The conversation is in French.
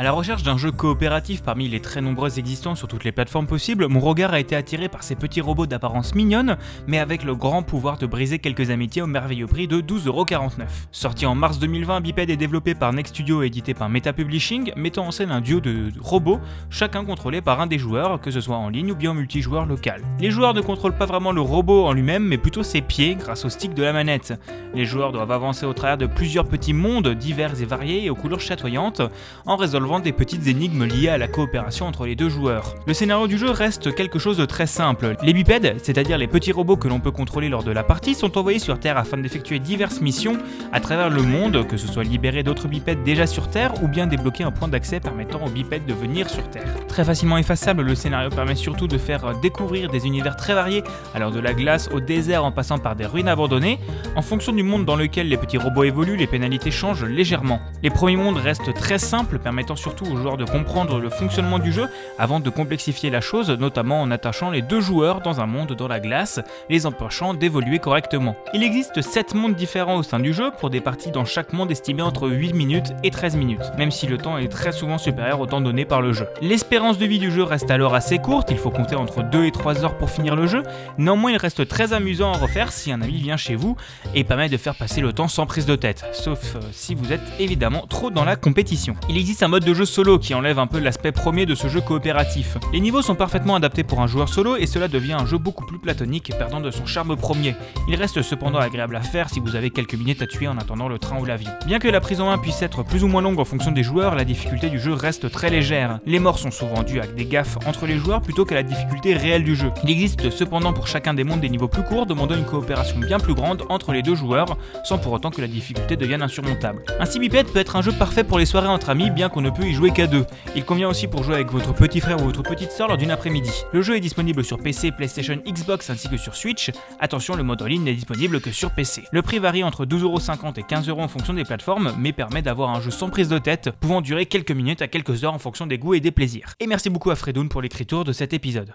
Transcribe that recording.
À la recherche d'un jeu coopératif parmi les très nombreux existants sur toutes les plateformes possibles, mon regard a été attiré par ces petits robots d'apparence mignonne, mais avec le grand pouvoir de briser quelques amitiés au merveilleux prix de 12,49€. Sorti en mars 2020, Biped est développé par Next Studio et édité par Meta Publishing, mettant en scène un duo de robots, chacun contrôlé par un des joueurs, que ce soit en ligne ou bien en multijoueur local. Les joueurs ne contrôlent pas vraiment le robot en lui-même, mais plutôt ses pieds grâce au stick de la manette. Les joueurs doivent avancer au travers de plusieurs petits mondes divers et variés et aux couleurs chatoyantes, en résolvant des petites énigmes liées à la coopération entre les deux joueurs. Le scénario du jeu reste quelque chose de très simple. Les bipèdes, c'est-à-dire les petits robots que l'on peut contrôler lors de la partie, sont envoyés sur Terre afin d'effectuer diverses missions à travers le monde, que ce soit libérer d'autres bipèdes déjà sur Terre ou bien débloquer un point d'accès permettant aux bipèdes de venir sur Terre. Très facilement effaçable, le scénario permet surtout de faire découvrir des univers très variés, allant de la glace au désert en passant par des ruines abandonnées. En fonction du monde dans lequel les petits robots évoluent, les pénalités changent légèrement. Les premiers mondes restent très simples, permettant surtout aux joueurs de comprendre le fonctionnement du jeu avant de complexifier la chose, notamment en attachant les deux joueurs dans un monde dans la glace, les empêchant d'évoluer correctement. Il existe 7 mondes différents au sein du jeu, pour des parties dans chaque monde estimées entre 8 minutes et 13 minutes, même si le temps est très souvent supérieur au temps donné par le jeu. L'espérance de vie du jeu reste alors assez courte, il faut compter entre 2 et 3 heures pour finir le jeu, néanmoins il reste très amusant à refaire si un ami vient chez vous et permet de faire passer le temps sans prise de tête, sauf euh, si vous êtes évidemment trop dans la compétition. Il existe un mode de jeu solo qui enlève un peu l'aspect premier de ce jeu coopératif. Les niveaux sont parfaitement adaptés pour un joueur solo et cela devient un jeu beaucoup plus platonique, perdant de son charme premier. Il reste cependant agréable à faire si vous avez quelques minutes à tuer en attendant le train ou l'avion. Bien que la prise en main puisse être plus ou moins longue en fonction des joueurs, la difficulté du jeu reste très légère. Les morts sont souvent dues à des gaffes entre les joueurs plutôt qu'à la difficulté réelle du jeu. Il existe cependant pour chacun des mondes des niveaux plus courts, demandant une coopération bien plus grande entre les deux joueurs, sans pour autant que la difficulté devienne insurmontable. Ainsi Biped peut être un jeu parfait pour les soirées entre amis, bien qu'on ne peut y jouer qu'à deux. Il convient aussi pour jouer avec votre petit frère ou votre petite soeur lors d'une après-midi. Le jeu est disponible sur PC, PlayStation, Xbox ainsi que sur Switch. Attention, le mode en ligne n'est disponible que sur PC. Le prix varie entre 12,50€ et 15€ en fonction des plateformes, mais permet d'avoir un jeu sans prise de tête, pouvant durer quelques minutes à quelques heures en fonction des goûts et des plaisirs. Et merci beaucoup à Fredoun pour l'écriture de cet épisode.